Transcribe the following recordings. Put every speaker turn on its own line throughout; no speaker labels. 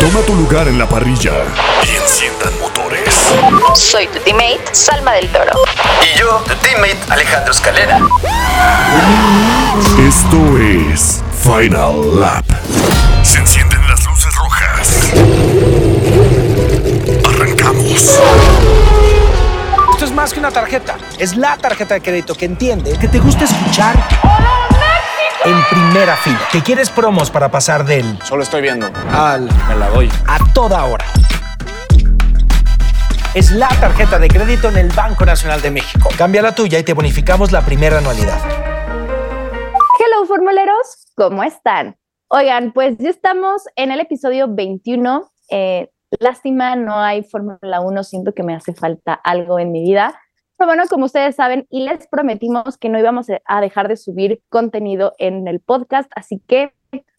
Toma tu lugar en la parrilla y enciendan motores.
Soy tu teammate, Salma del Toro.
Y yo, tu teammate Alejandro Escalera.
Esto es Final Lap. Se encienden las luces rojas. Arrancamos.
Esto es más que una tarjeta. Es la tarjeta de crédito que entiende que te gusta escuchar en primera fila. Que quieres promos para pasar del
Solo estoy viendo.
al
Me la doy.
a toda hora. Es la tarjeta de crédito en el Banco Nacional de México. Cambia la tuya y te bonificamos la primera anualidad.
Hello, formuleros, ¿cómo están? Oigan, pues ya estamos en el episodio 21. Eh, lástima, no hay Fórmula 1, siento que me hace falta algo en mi vida. Pero bueno, como ustedes saben, y les prometimos que no íbamos a dejar de subir contenido en el podcast, así que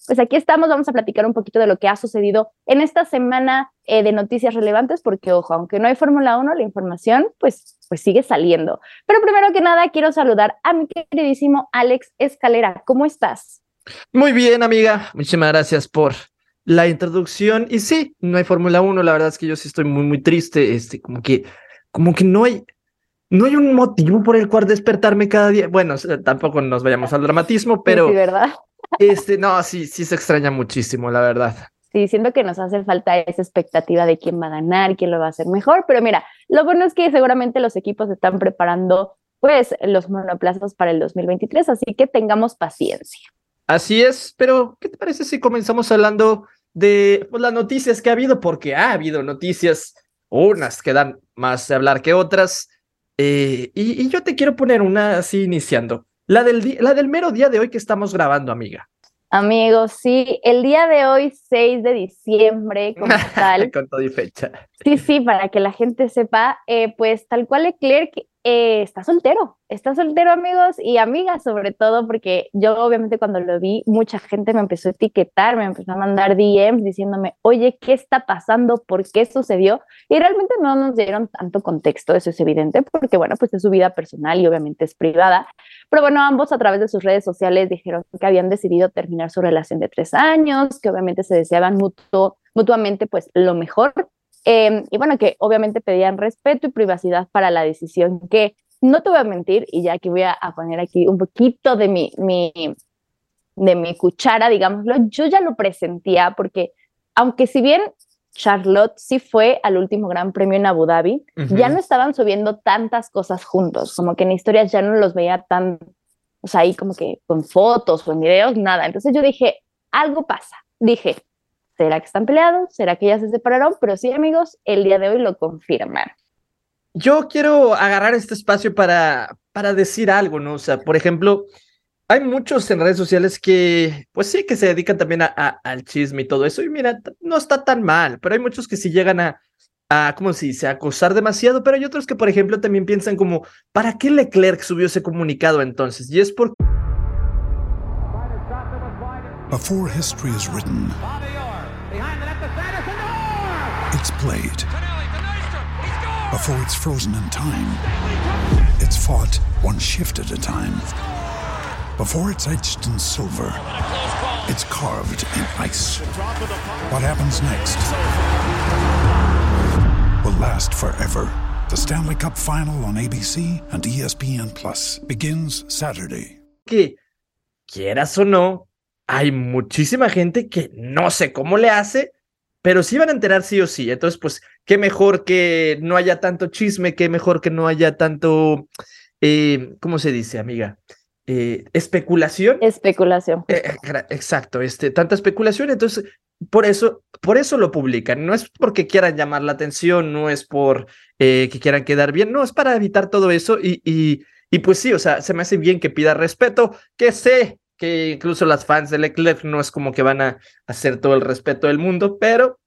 pues aquí estamos, vamos a platicar un poquito de lo que ha sucedido en esta semana eh, de noticias relevantes, porque ojo, aunque no hay Fórmula 1, la información pues, pues sigue saliendo. Pero primero que nada, quiero saludar a mi queridísimo Alex Escalera. ¿Cómo estás?
Muy bien, amiga. Muchísimas gracias por la introducción. Y sí, no hay Fórmula 1. La verdad es que yo sí estoy muy, muy triste. Este, como que, como que no hay, no hay un motivo por el cual despertarme cada día. Bueno, tampoco nos vayamos al dramatismo, pero
Sí, ¿verdad?
este, no, sí, sí se extraña muchísimo, la verdad.
Sí, siento que nos hace falta esa expectativa de quién va a ganar, quién lo va a hacer mejor, pero mira, lo bueno es que seguramente los equipos están preparando pues los monoplazas para el 2023, así que tengamos paciencia.
Así es, pero ¿qué te parece si comenzamos hablando de pues, las noticias que ha habido? Porque ha habido noticias, unas que dan más de hablar que otras. Eh, y, y yo te quiero poner una así iniciando. La del, la del mero día de hoy que estamos grabando, amiga.
Amigos, sí, el día de hoy, 6 de diciembre, como tal,
Con todo y fecha.
Sí, sí, para que la gente sepa, eh, pues tal cual Leclerc eh, está soltero, está soltero amigos y amigas sobre todo, porque yo obviamente cuando lo vi, mucha gente me empezó a etiquetar, me empezó a mandar DMs diciéndome, oye, ¿qué está pasando? ¿Por qué sucedió? Y realmente no nos dieron tanto contexto, eso es evidente, porque bueno, pues es su vida personal y obviamente es privada, pero bueno, ambos a través de sus redes sociales dijeron que habían decidido terminar su relación de tres años, que obviamente se deseaban mutuamente pues lo mejor eh, y bueno, que obviamente pedían respeto y privacidad para la decisión que no te voy a mentir, y ya que voy a, a poner aquí un poquito de mi, mi, de mi cuchara, digámoslo, yo ya lo presentía porque aunque si bien Charlotte sí fue al último Gran Premio en Abu Dhabi,
Ujú.
ya no estaban subiendo tantas cosas juntos, como que en historias ya no los veía tan, o sea, ahí como que con fotos o en videos, nada. Entonces yo dije, algo pasa. Dije, ¿será que están peleados? ¿Será que ya se separaron? Pero sí, amigos, el día de hoy lo confirman.
Yo quiero agarrar este espacio para, para decir algo, ¿no? O sea, por ejemplo, hay muchos en redes sociales que, pues sí, que se dedican también a, a- al chisme y todo eso. Y mira, no está tan mal, pero hay muchos que sí llegan a, a ¿cómo se dice?, a acosar demasiado. Pero hay otros que, por ejemplo, también piensan como, ¿para qué Leclerc subió ese comunicado entonces? Y es porque
Before history is written, it's played. Before it's frozen in time, it's fought one shift at a time. Before it's etched in silver, it's carved in ice. What happens next will last forever. The Stanley Cup Final on ABC and ESPN Plus begins Saturday.
que, quieras o no, hay muchísima gente que no sé cómo le hace, pero sí van a enterar sí o sí. Entonces, pues, qué mejor que no haya tanto chisme, qué mejor que no haya tanto, eh, ¿cómo se dice, amiga? Eh, especulación.
Especulación.
Eh, exacto, este, tanta especulación, entonces por eso, por eso lo publican. No es porque quieran llamar la atención, no es por que quieran quedar bien, no, es para evitar todo eso y, y, y pues sí, o sea, se me hace bien que pida respeto, que sé que incluso las fans de Leclerc no es como que van a hacer todo el respeto del mundo, pero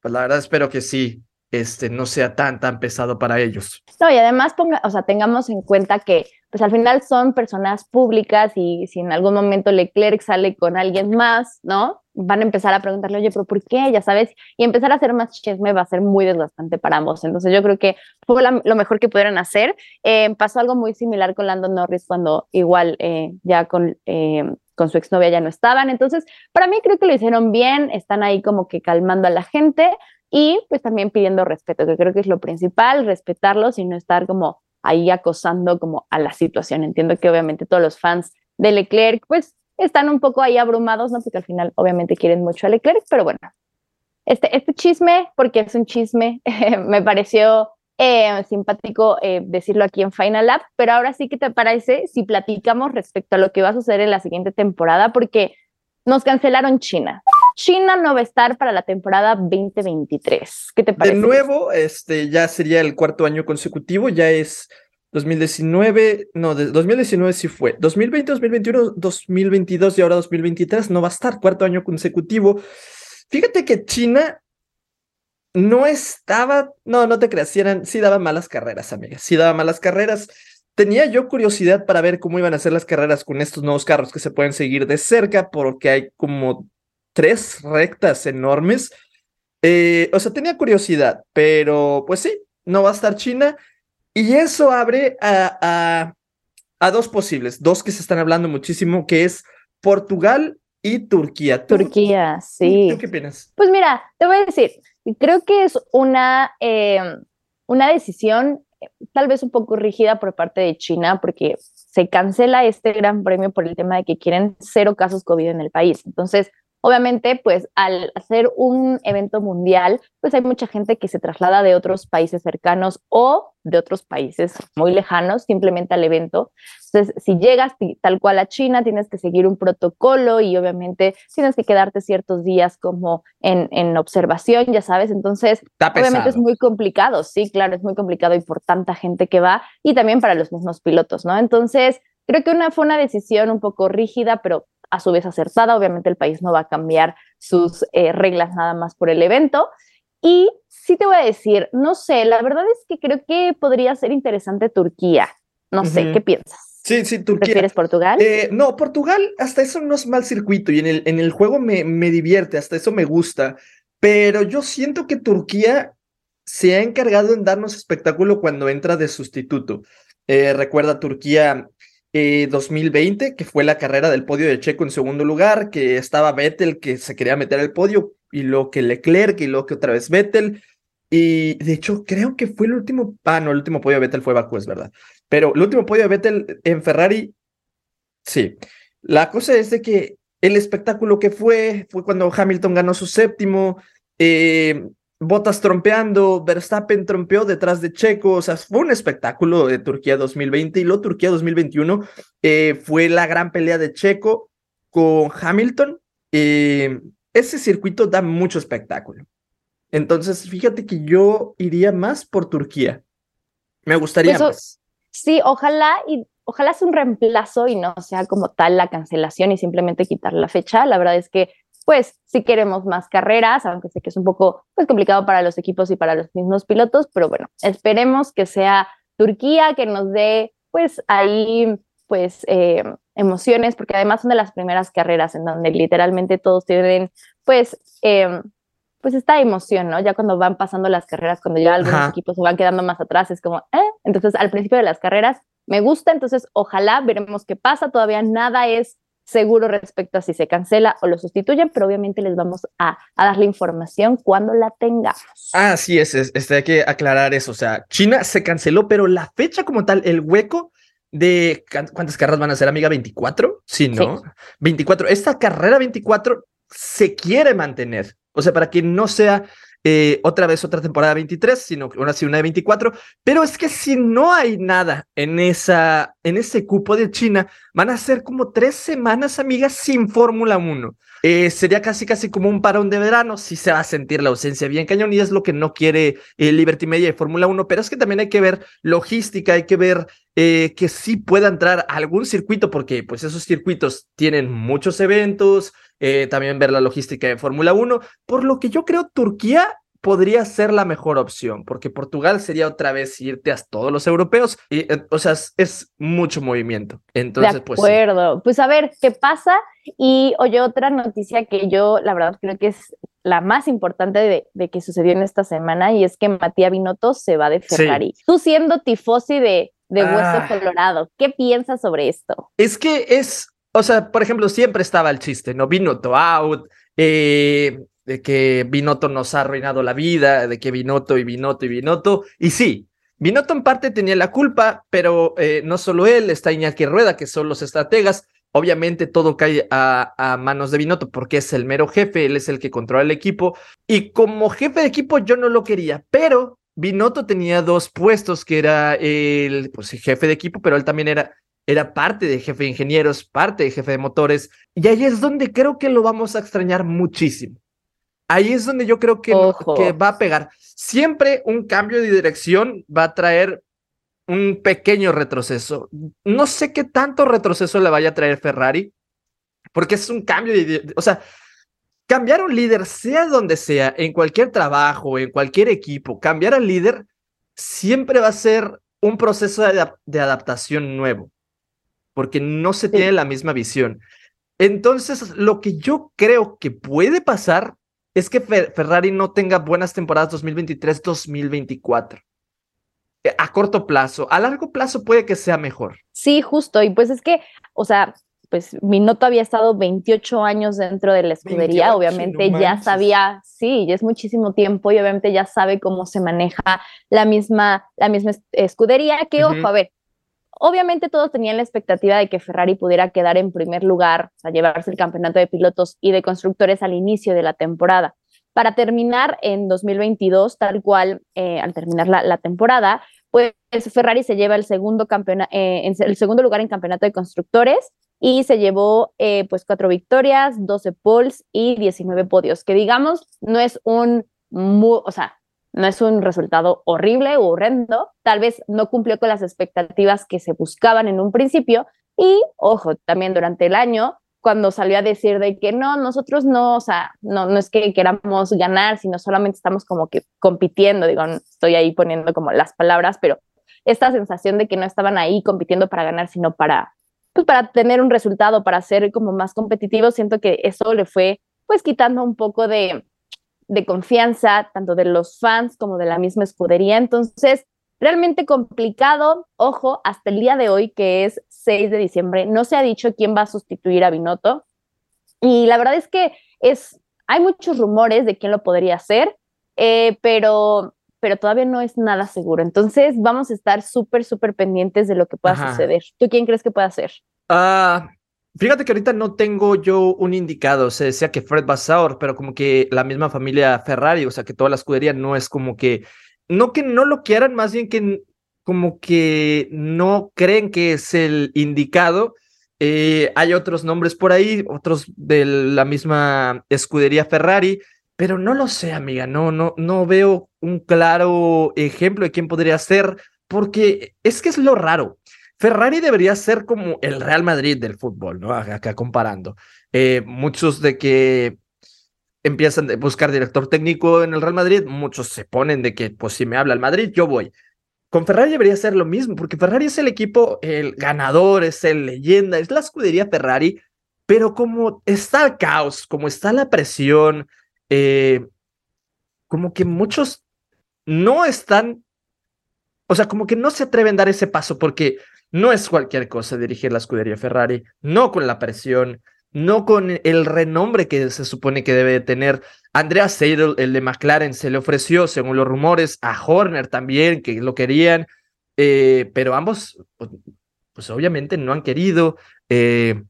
pues la verdad espero que sí, este, no sea tan, tan pesado para ellos.
No, y además ponga, o sea, tengamos en cuenta que pues al final son personas públicas y si en algún momento Leclerc sale con alguien más, ¿no? Van a empezar a preguntarle, oye, pero ¿por qué? Ya sabes, y empezar a hacer más chisme va a ser muy desgastante para ambos. Entonces yo creo que fue lo mejor que pudieron hacer. Eh, pasó algo muy similar con Lando Norris cuando igual eh, ya con, eh, con su exnovia ya no estaban. Entonces, para mí creo que lo hicieron bien, están ahí como que calmando a la gente y pues también pidiendo respeto, que creo que es lo principal, respetarlos y no estar como ahí acosando como a la situación. Entiendo que obviamente todos los fans de Leclerc pues están un poco ahí abrumados, ¿no? Porque al final obviamente quieren mucho a Leclerc, pero bueno, este, este chisme, porque es un chisme, me pareció eh, simpático eh, decirlo aquí en Final Lap, pero ahora sí que te parece si platicamos respecto a lo que va a suceder en la siguiente temporada, porque nos cancelaron China. China no va a estar para la temporada 2023. ¿Qué te parece?
De nuevo, este ya sería el cuarto año consecutivo, ya es 2019, no, 2019 sí fue. 2020, 2021, 2022 y ahora 2023 no va a estar cuarto año consecutivo. Fíjate que China no estaba, no, no te creas, sí, eran, sí daba malas carreras, amiga, sí daba malas carreras. Tenía yo curiosidad para ver cómo iban a ser las carreras con estos nuevos carros que se pueden seguir de cerca, porque hay como tres rectas enormes. Eh, o sea, tenía curiosidad, pero pues sí, no va a estar China. Y eso abre a, a, a dos posibles, dos que se están hablando muchísimo, que es Portugal y Turquía.
Turquía, sí.
¿Tú qué opinas?
Pues mira, te voy a decir, creo que es una, eh, una decisión tal vez un poco rígida por parte de China, porque se cancela este gran premio por el tema de que quieren cero casos COVID en el país. Entonces, Obviamente, pues al hacer un evento mundial, pues hay mucha gente que se traslada de otros países cercanos o de otros países muy lejanos simplemente al evento. Entonces, si llegas tal cual a China, tienes que seguir un protocolo y obviamente tienes que quedarte ciertos días como en, en observación, ya sabes. Entonces, obviamente es muy complicado, sí, claro, es muy complicado y por tanta gente que va y también para los mismos pilotos, ¿no? Entonces, creo que una, fue una decisión un poco rígida, pero a su vez acertada. Obviamente el país no va a cambiar sus eh, reglas nada más por el evento. Y sí te voy a decir, no sé, la verdad es que creo que podría ser interesante Turquía. No sé, ¿qué piensas?
Sí, sí, Turquía.
¿Prefieres Portugal?
Eh, no, Portugal, hasta eso no es mal circuito y en el, en el juego me, me divierte, hasta eso me gusta. Pero yo siento que Turquía se ha encargado en darnos espectáculo cuando entra de sustituto. Eh, recuerda, Turquía 2020, eh, que fue la carrera del podio de Checo en segundo lugar, que estaba Vettel que se quería meter al podio, y luego que Leclerc, y luego que otra vez Vettel. Y de hecho, creo que fue el último. Ah, no, el último podio de Vettel fue Bakú, es verdad. Pero el último podio de Vettel en Ferrari, sí. La cosa es de que el espectáculo que fue, fue cuando Hamilton ganó su séptimo. Eh, Botas trompeando, Verstappen trompeó detrás de Checo, o sea, fue un espectáculo de Turquía 2020 y luego Turquía 2021 eh, fue la gran pelea de Checo con Hamilton. Eh, ese circuito da mucho espectáculo. Entonces, fíjate que yo iría más por Turquía. Me gustaría
pues, más. Sí, ojalá y ojalá sea un reemplazo y no sea como tal la cancelación y simplemente quitar la fecha. La verdad es que pues si queremos más carreras, aunque sé que es un poco pues, complicado para los equipos y para los mismos pilotos, pero bueno, esperemos que sea Turquía que nos dé pues ahí pues eh, emociones, porque además son de las primeras carreras en donde literalmente todos tienen pues eh, pues esta emoción, ¿no? Ya cuando van pasando las carreras, cuando ya algunos equipos se van quedando más atrás, es como, ¿eh? Entonces, al principio de las carreras me gusta, entonces ojalá veremos qué pasa, todavía nada es seguro respecto a si se cancela o lo sustituyen, pero obviamente les vamos a, dar la información cuando la tengamos.
Ah, sí, es, es, hay que aclarar eso. O sea, China se canceló, pero la fecha como tal, el hueco de cuántas carreras van a ser, amiga, 24? Sí, ¿no? 24. Esta carrera 24 se quiere mantener. O sea, para que no sea eh, otra vez otra temporada 23, sino una sí una de 24. Pero es que si no hay nada en, esa, en ese cupo de China, van a ser como tres semanas, amigas, sin Fórmula 1. Eh, sería casi casi como un parón de verano, si se va a sentir la ausencia bien cañón y es lo que no quiere eh, Liberty Media de Fórmula 1, pero es que también hay que ver logística, hay que ver eh, que sí pueda entrar a algún circuito, porque pues esos circuitos tienen muchos eventos, también ver la logística de Fórmula 1, por lo que yo creo Turquía podría ser la mejor opción, porque Portugal sería otra vez irte a todos los europeos, y, eh, o sea, es, mucho movimiento. Entonces,
de
pues.
acuerdo. Pues, a ver qué pasa. Y oye, otra noticia que yo, la verdad, creo que es la más importante de, que sucedió en esta semana, y es que Matías Binotto se va de Ferrari. Tú siendo tifosi de, de Hueso ah. Colorado, ¿qué piensas sobre esto?
Es que es, o sea, por ejemplo, siempre estaba el chiste, ¿no? Binotto out, eh, de que Binotto nos ha arruinado la vida, de que Binotto y Binotto y Binotto. Y sí, Binotto en parte tenía la culpa, pero eh, no solo él, está Iñaki Rueda, que son los estrategas. Obviamente todo cae a, manos de Binotto porque es el mero jefe, él es el que controla el equipo. Y como jefe de equipo yo no lo quería, pero Binotto tenía dos puestos, que era el, pues, jefe de equipo, pero él también era, era parte de jefe de ingenieros, parte de jefe de motores. Y ahí es donde creo que lo vamos a extrañar muchísimo. Ahí es donde yo creo que, que va a pegar. Siempre un cambio de dirección va a traer un pequeño retroceso. No sé qué tanto retroceso le vaya a traer Ferrari, porque es un cambio de, o sea, cambiar un líder, sea donde sea, en cualquier trabajo, en cualquier equipo, cambiar al líder siempre va a ser un proceso de, adaptación nuevo, porque no se tiene la misma visión. Entonces, lo que yo creo que puede pasar es que Ferrari no tenga buenas temporadas 2023-2024. Eh, a corto plazo, a largo plazo puede que sea mejor.
Sí, justo. Y pues es que, o sea, pues Minotto había estado 28 años dentro de la escudería, obviamente ya sabía, sí, ya es muchísimo tiempo y obviamente ya sabe cómo se maneja la misma, la misma escudería, que ojo, a ver, Obviamente todos tenían la expectativa de que Ferrari pudiera quedar en primer lugar, o sea, llevarse el campeonato de pilotos y de constructores al inicio de la temporada. Para terminar en 2022, tal cual, eh, al terminar la, temporada, pues Ferrari se lleva el segundo, eh, el segundo lugar en campeonato de constructores y se llevó eh, pues cuatro victorias, 12 poles y 19 podios, que digamos no es un, o sea, no es un resultado horrible o horrendo, tal vez no cumplió con las expectativas que se buscaban en un principio y, ojo, también durante el año, cuando salió a decir de que no, nosotros no, o sea, no, no es que queramos ganar, sino solamente estamos como que compitiendo, digo, estoy ahí poniendo como las palabras, pero esta sensación de que no estaban ahí compitiendo para ganar, sino para, pues para tener un resultado, para ser como más competitivos, siento que eso le fue pues quitando un poco de, de confianza, tanto de los fans como de la misma escudería. Entonces, realmente complicado. Ojo, hasta el día de hoy, que es 6 de diciembre, no se ha dicho quién va a sustituir a Binotto. Y la verdad es que es, hay muchos rumores de quién lo podría hacer, eh, pero, pero todavía no es nada seguro. Entonces, vamos a estar súper, súper pendientes de lo que pueda suceder. ¿Tú quién crees que pueda hacer?
Ah, Fíjate que ahorita no tengo yo un indicado, se decía que Fred Vasseur, pero como que la misma familia Ferrari, o sea que toda la escudería no es como que, no que no lo quieran, más bien que como que no creen que es el indicado. Eh, hay otros nombres por ahí, otros de la misma escudería Ferrari, pero no lo sé, amiga, no, no, no veo un claro ejemplo de quién podría ser, porque es que es lo raro. Ferrari debería ser como el Real Madrid del fútbol, ¿no? Acá comparando. Eh, muchos de que empiezan a buscar director técnico en el Real Madrid, muchos se ponen de que, pues si me habla el Madrid, yo voy. Con Ferrari debería ser lo mismo, porque Ferrari es el equipo, el ganador, es el leyenda, es la escudería Ferrari, pero como está el caos, como está la presión, eh, como que muchos no están, o sea, como que no se atreven a dar ese paso, porque no es cualquier cosa dirigir la escudería Ferrari, no con la presión, no con el renombre que se supone que debe tener. Andrea Seidel, el de McLaren, se le ofreció, según los rumores, a Horner también, que lo querían, eh, pero ambos, pues, pues, obviamente no han querido. Eh,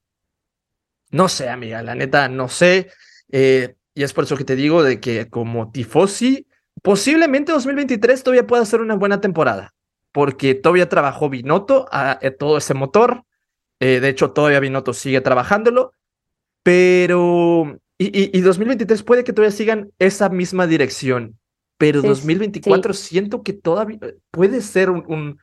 no sé, amiga, la neta, no sé. Eh, y es por eso que te digo de que como tifosi, posiblemente 2023 todavía pueda ser una buena temporada porque todavía trabajó Binotto a, eh, todo ese motor. Eh, de hecho, todavía Binotto sigue trabajándolo, pero. Y, 2023 puede que todavía sigan esa misma dirección, pero 2024 siento que todavía puede ser un,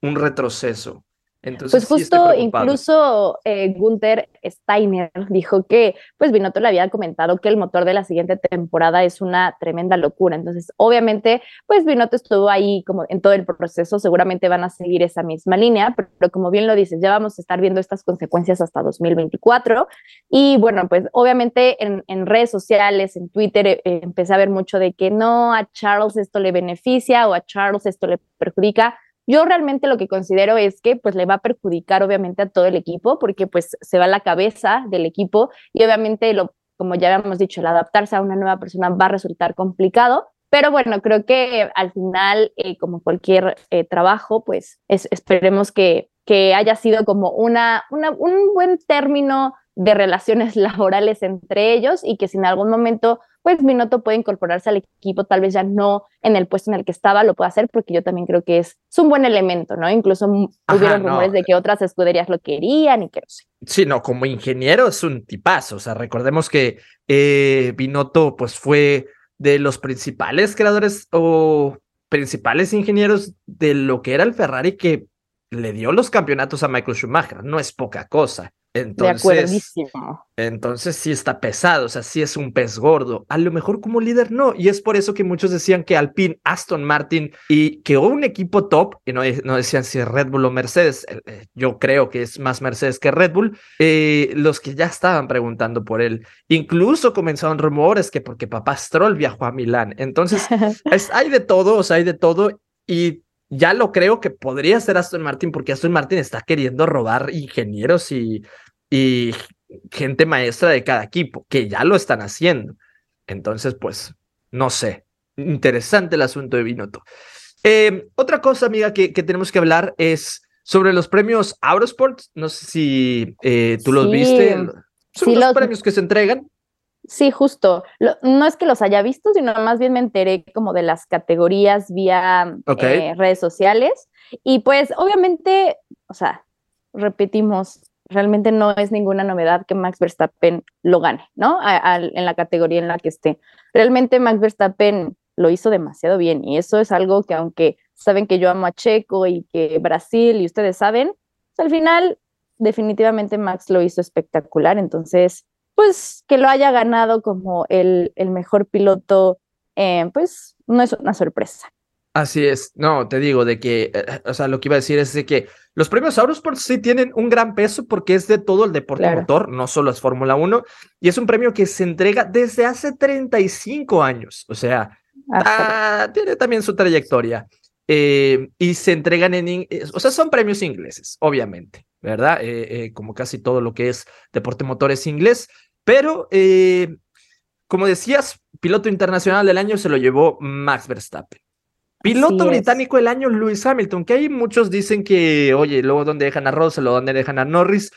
un, retroceso. Entonces,
pues justo incluso eh, Gunther Steiner dijo que pues Binotto le había comentado que el motor de la siguiente temporada es una tremenda locura. Entonces, obviamente, pues Binotto estuvo ahí como en todo el proceso, seguramente van a seguir esa misma línea, pero, pero como bien lo dices, ya vamos a estar viendo estas consecuencias hasta 2024. Y bueno, pues obviamente en, en redes sociales, en Twitter, eh, eh, empecé a ver mucho de que no, a Charles esto le beneficia o a Charles esto le perjudica. Yo realmente lo que considero es que pues le va a perjudicar obviamente a todo el equipo porque pues se va a la cabeza del equipo y obviamente lo como ya habíamos dicho, el adaptarse a una nueva persona va a resultar complicado, pero bueno, creo que al final, eh, como cualquier eh, trabajo, pues es, esperemos que, que haya sido como una, una, un buen término de relaciones laborales entre ellos y que si en algún momento pues Binotto puede incorporarse al equipo, tal vez ya no en el puesto en el que estaba, lo puede hacer porque yo también creo que es, es un buen elemento, ¿no? Incluso
Ajá,
hubieron
no.
rumores de que otras escuderías lo querían y que no sé.
Sí, no, como ingeniero es un tipazo. O sea, recordemos que eh, Binotto, pues, fue de los principales creadores o principales ingenieros de lo que era el Ferrari que le dio los campeonatos a Michael Schumacher. No es poca cosa.
De
Entonces,
acuerdísimo.
entonces sí está pesado, o sea, sí es un pez gordo. A lo mejor como líder no, y es por eso que muchos decían que Alpine, Aston Martin y que un equipo top, y no, no decían si Red Bull o Mercedes, eh, eh, yo creo que es más Mercedes que Red Bull, eh, los que ya estaban preguntando por él. Incluso comenzaron rumores que porque papá Stroll viajó a Milán. Entonces, es- hay de todo, o sea, hay de todo, y ya lo creo que podría ser Aston Martin, porque Aston Martin está queriendo robar ingenieros y, y gente maestra de cada equipo, que ya lo están haciendo. Entonces, pues, no sé. Interesante el asunto de Binotto. Eh, otra cosa, amiga, que, que tenemos que hablar es sobre los premios Eurosports. No sé si eh, tú los
Sí.
viste. Son
Sí,
los
los-
premios que se entregan.
Sí, justo. Lo- no es que los haya visto, sino más bien me enteré como de las categorías vía eh, redes sociales. Y pues obviamente, o sea, repetimos, realmente no es ninguna novedad que Max Verstappen lo gane, ¿no? A- en la categoría en la que esté. Realmente Max Verstappen lo hizo demasiado bien y eso es algo que aunque saben que yo amo a Checo y que Brasil y ustedes saben, pues, al final definitivamente Max lo hizo espectacular. Entonces, pues que lo haya ganado como el, el mejor piloto, eh, pues no es una sorpresa.
Así es, no, te digo de que, eh, o sea, lo que iba a decir es de que los premios Eurosports sí tienen un gran peso porque es de todo el deporte
Claro.
motor, no solo es Fórmula 1, y es un premio que se entrega desde hace 35 años, o sea, tiene también su trayectoria. eh, y se entregan en, eh, o sea, son premios ingleses, obviamente, ¿verdad? Eh, eh, como casi todo lo que es deporte motor es inglés, pero eh, como decías, piloto internacional del año se lo llevó Max Verstappen. Piloto
Así es.
británico del año, Lewis Hamilton, que hay muchos dicen que, oye, luego dónde dejan a Russell o dónde dejan a Norris,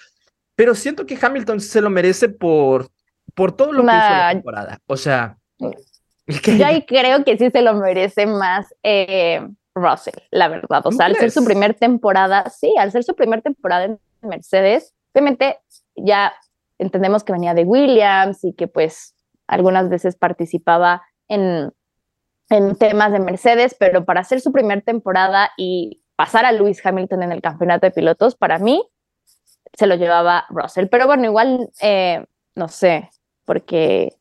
pero siento que Hamilton se lo merece por, por todo lo que hizo la temporada. O sea,
Yo ahí creo que sí se lo merece más eh, Russell, la verdad. O
¿Tú
sea, al ser su primer temporada, sí, al ser su primer temporada en Mercedes, obviamente ya entendemos que venía de Williams y que pues algunas veces participaba en, en temas de Mercedes, pero para hacer su primer temporada y pasar a Lewis Hamilton en el campeonato de pilotos, para mí se lo llevaba Russell. Pero bueno, igual, eh, no sé, porque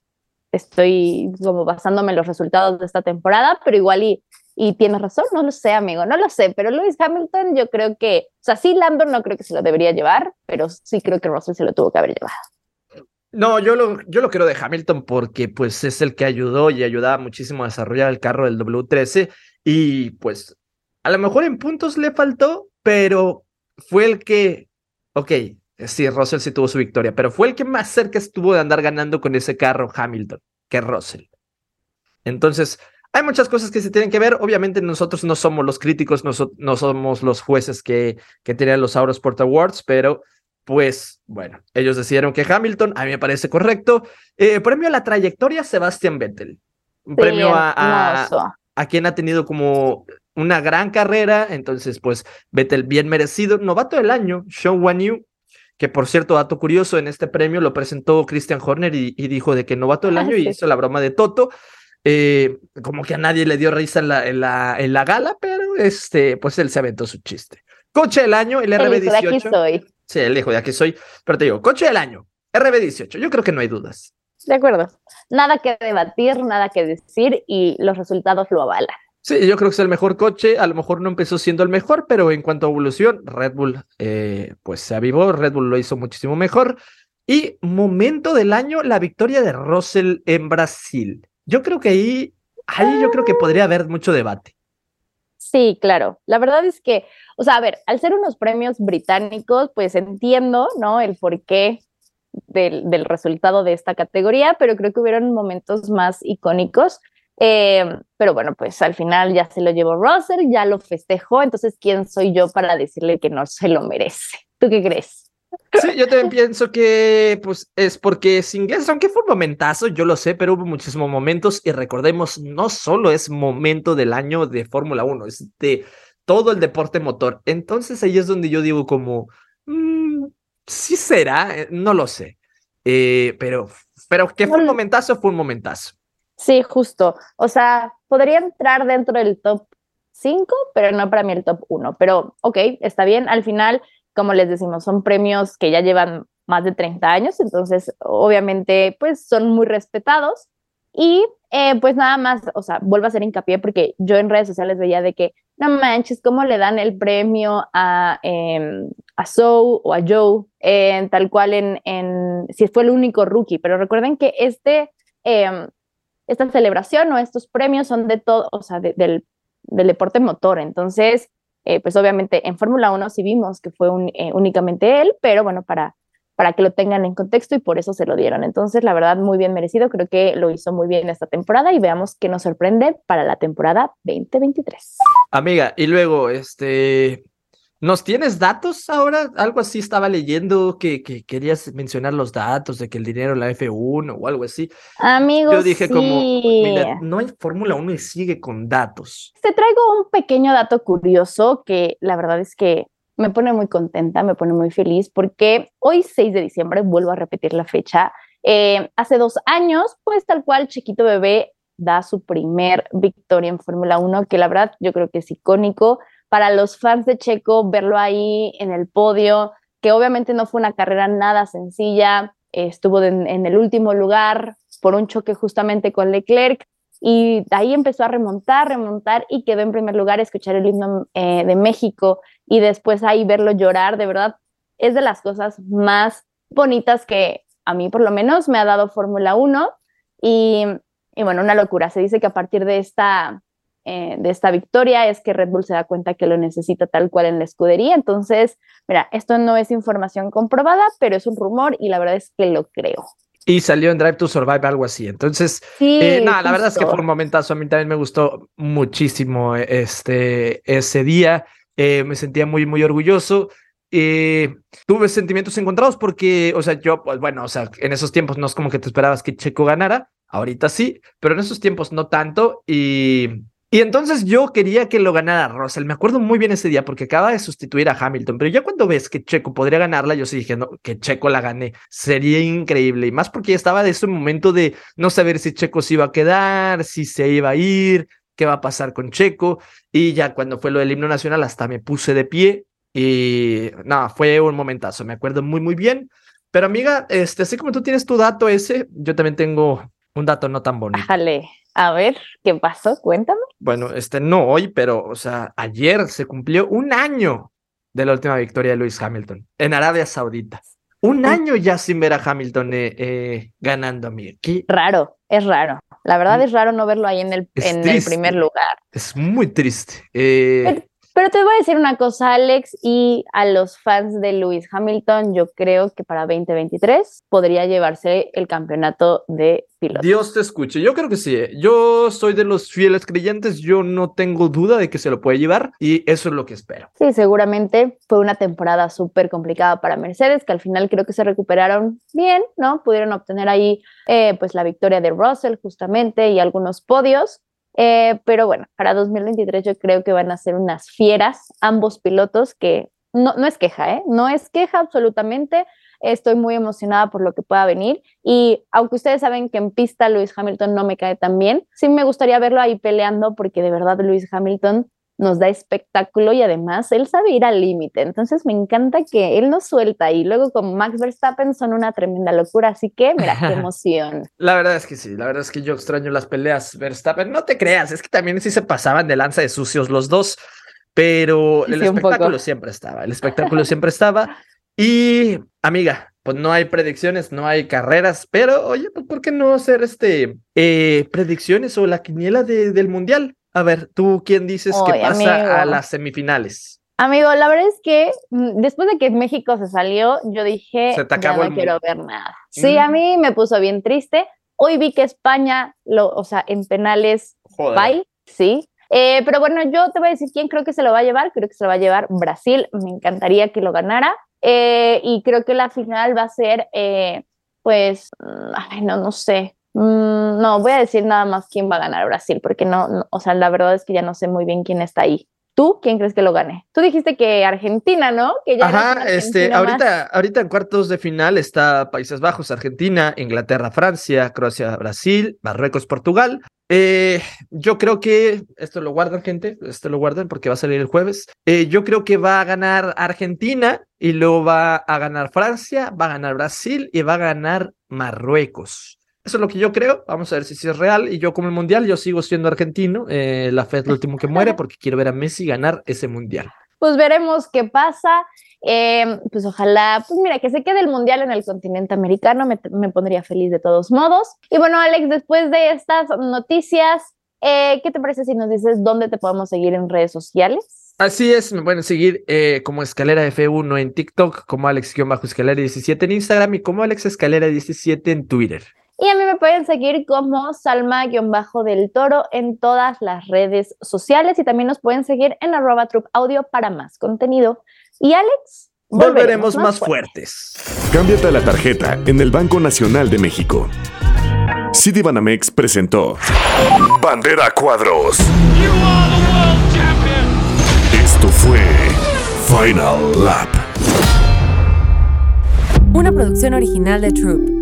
estoy como basándome en los resultados de esta temporada, pero igual y, y tienes razón, no lo sé, amigo, no lo sé, pero Lewis Hamilton yo creo que, o sea, sí, Lambert no creo que se lo debería llevar, pero sí creo que Russell se lo tuvo que haber llevado.
No, yo lo, yo lo quiero de Hamilton porque pues es el que ayudó y ayudaba muchísimo a desarrollar el carro del W13 y pues a lo mejor en puntos le faltó, pero fue el que, ok, sí, Russell sí tuvo su victoria, pero fue el que más cerca estuvo de andar ganando con ese carro Hamilton que Russell. Entonces, hay muchas cosas que se tienen que ver. Obviamente nosotros no somos los críticos, no, so- no somos los jueces que, que tienen los Autosport Awards, pero pues bueno, ellos decidieron que Hamilton, a mí me parece correcto. Eh, premio a la trayectoria, Sebastian Vettel. Un
Sí,
premio a, a, a quien ha tenido como una gran carrera, entonces pues Vettel bien merecido. Novato del año, Sean Wan Yu, que por cierto, dato curioso, en este premio lo presentó Christian Horner y, y dijo de que novato del
Ah,
año y hizo la broma de Toto. Eh, como que a nadie le dio risa en la, en la, en la gala, pero este, pues él se aventó su chiste. Coche del año, el
El hijo de
RB18.
aquí soy.
Sí, el hijo de aquí soy. Pero te digo, coche del año, RB18. Yo creo que no hay dudas.
De acuerdo. Nada que debatir, nada que decir y los resultados lo avalan.
Sí, yo creo que es el mejor coche. A lo mejor no empezó siendo el mejor, pero en cuanto a evolución, Red Bull eh, pues se avivó. Red Bull lo hizo muchísimo mejor. Y momento del año, la victoria de Russell en Brasil. Yo creo que ahí, ahí yo creo que podría haber mucho debate.
Sí, claro. La verdad es que, o sea, a ver, al ser unos premios británicos, pues entiendo, ¿no? El porqué del, del resultado de esta categoría, pero creo que hubieron momentos más icónicos. Eh, pero bueno, pues al final ya se lo llevó Russell, ya lo festejó, entonces, ¿quién soy yo para decirle que no se lo merece? ¿Tú qué crees?
Sí, yo también pienso que pues es porque es inglés, aunque fue un momentazo, yo lo sé, pero hubo muchísimos momentos y recordemos, no solo es momento del año de Fórmula 1, es de todo el deporte motor. Entonces ahí es donde yo digo como, mm, sí será, Eh, no lo sé, Eh, pero, pero que fue un momentazo, fue un momentazo.
Sí, justo. O sea, podría entrar dentro del top 5, pero no para mí el top 1. Pero, ok, está bien. Al final, como les decimos, son premios que ya llevan más de 30 años, entonces, obviamente, pues son muy respetados. Y eh, pues nada más, o sea, vuelvo a hacer hincapié porque yo en redes sociales veía de que, no manches, ¿cómo le dan el premio a, em, a Zoe o a Joe? en tal cual en, en, si fue el único rookie, pero recuerden que este, em, esta celebración o estos premios son de todo, o sea, de- del, del deporte motor. Entonces, eh, pues obviamente en Fórmula 1 sí vimos que fue un- eh, únicamente él, pero bueno, para, para que lo tengan en contexto y por eso se lo dieron. Entonces, la verdad, muy bien merecido. Creo que lo hizo muy bien esta temporada y veamos qué nos sorprende para la temporada 2023.
Amiga, y luego, este, ¿nos tienes datos ahora? Algo así estaba leyendo que, que querías mencionar los datos de que el dinero la F1 o algo así.
Amigos,
Yo dije como, mira, no hay Fórmula 1 y sigue con datos.
Te traigo un pequeño dato curioso que la verdad es que me pone muy contenta, me pone muy feliz porque hoy 6 de diciembre, vuelvo a repetir la fecha, eh, hace dos años, pues tal cual Chiquito Bebé da su primer victoria en Fórmula 1, que la verdad yo creo que es icónico para los fans de Checo verlo ahí en el podio, que obviamente no fue una carrera nada sencilla, estuvo en el último lugar por un choque justamente con Leclerc, y ahí empezó a remontar, remontar y quedó en primer lugar, escuchar el himno eh, de México y después ahí verlo llorar, de verdad, es de las cosas más bonitas que a mí por lo menos me ha dado Fórmula 1 y, y bueno, una locura. Se dice que a partir de esta, eh, de esta victoria es que Red Bull se da cuenta que lo necesita tal cual en la escudería. Entonces, mira, esto no es información comprobada, pero es un rumor y la verdad es que lo creo.
Y salió en Drive to Survive, algo así. Entonces,
Sí,
eh, nada, la verdad es que fue un momentazo. A mí también me gustó muchísimo eh, este, ese día. Eh, me sentía muy, muy orgulloso. Eh, tuve sentimientos encontrados porque, o sea, yo, pues bueno, o sea, en esos tiempos no es como que te esperabas que Checo ganara. Ahorita sí, pero en esos tiempos no tanto. Y, y entonces yo quería que lo ganara Russell. Me acuerdo muy bien ese día porque acaba de sustituir a Hamilton, pero ya cuando ves que Checo podría ganarla, yo sí dije, no, que Checo la gane. Sería increíble. Y más porque ya estaba de ese momento de no saber si Checo se iba a quedar, si se iba a ir, qué va a pasar con Checo. Y ya cuando fue lo del himno nacional, hasta me puse de pie. Y nada, fue un momentazo. Me acuerdo muy, muy bien. Pero amiga, este, así como tú tienes tu dato ese, yo también tengo un dato no tan bonito.
Ájale, a ver, ¿qué pasó? Cuéntame.
Bueno, este no hoy, pero, o sea, ayer se cumplió un año de la última victoria de Lewis Hamilton en Arabia Saudita. Un año ya sin ver a Hamilton eh, eh, ganando, amiga. Qué-
Raro, es raro. La verdad es raro no verlo ahí en el,
Es
en el primer lugar.
Es muy triste. Eh,
Pero, te voy a decir una cosa, Alex, y a los fans de Lewis Hamilton, yo creo que para 2023 podría llevarse el campeonato de pilotos.
Dios te escuche. Yo creo que sí. eh. Yo soy de los fieles creyentes. Yo no tengo duda de que se lo puede llevar y eso es lo que espero.
Sí, seguramente fue una temporada súper complicada para Mercedes, que al final creo que se recuperaron bien, ¿no? Pudieron obtener ahí eh, pues la victoria de Russell justamente y algunos podios. Eh, pero bueno, para 2023 yo creo que van a ser unas fieras ambos pilotos que no, no es queja, ¿eh? No es queja absolutamente. Estoy muy emocionada por lo que pueda venir y aunque ustedes saben que en pista Lewis Hamilton no me cae tan bien, sí me gustaría verlo ahí peleando porque de verdad Lewis Hamilton nos da espectáculo y además él sabe ir al límite. Entonces me encanta que él nos suelta y luego con Max Verstappen son una tremenda locura. Así que, mira, qué emoción.
La verdad es que sí, la verdad es que yo extraño las peleas Verstappen. No te creas, es que también sí se pasaban de lanza de sucios los dos, pero el espectáculo siempre estaba, el espectáculo siempre estaba. Y, amiga, pues no hay predicciones, no hay carreras, pero oye, pues ¿por qué no hacer este eh, predicciones o la quiniela de, del mundial? A ver, ¿tú quién dices que pasa a las semifinales?
Amigo, la verdad es que mm, después de que México se salió, yo dije, se ya no quiero ver nada. Sí, a mm. mí me puso bien triste. Hoy vi que España, lo, o sea, en penales, bye, sí. Eh, pero bueno, yo te voy a decir quién creo que se lo va a llevar. Creo que se lo va a llevar Brasil. Me encantaría que lo ganara. Eh, y creo que la final va a ser, eh, pues, mm, ay, no, no sé. Mm, no, voy a decir nada más quién va a ganar Brasil, porque no, o sea, la verdad es que ya no sé muy bien quién está ahí. ¿Tú quién crees que lo gane? Tú dijiste que Argentina, ¿no? Que
ya Ajá, este, ahorita, ahorita en cuartos de final está Países Bajos, Argentina, Inglaterra, Francia, Croacia, Brasil, Marruecos, Portugal. Eh, yo creo que esto lo guardan, gente, esto lo guardan porque va a salir el jueves. Eh, yo creo que va a ganar Argentina y luego va a ganar Francia, va a ganar Brasil y va a ganar Marruecos. Eso es lo que yo creo. Vamos a ver si es real. Y yo como el mundial, yo sigo siendo argentino. Eh, la fe es lo último que muere porque quiero ver a Messi ganar ese mundial.
Pues veremos qué pasa. Eh, pues ojalá, pues mira, que se quede el mundial en el continente americano. Me, pondría feliz de todos modos. Y bueno, Alex, después de estas noticias, eh, ¿qué te parece si nos dices dónde te podemos seguir en redes sociales?
Así es, me pueden seguir como Escalera F1 en TikTok, como Alex-Escalera17 en Instagram y como Alex Escalera17 en Twitter.
Y a mí me pueden seguir como Salma-del Toro en todas las redes sociales y también nos pueden seguir en arroba Audio para más contenido. Y Alex,
volveremos, más, fuertes.
Cámbiate a la tarjeta en el Banco Nacional de México. Citibanamex presentó Bandera Cuadros. Esto fue Final Lap.
Una producción original de Troop.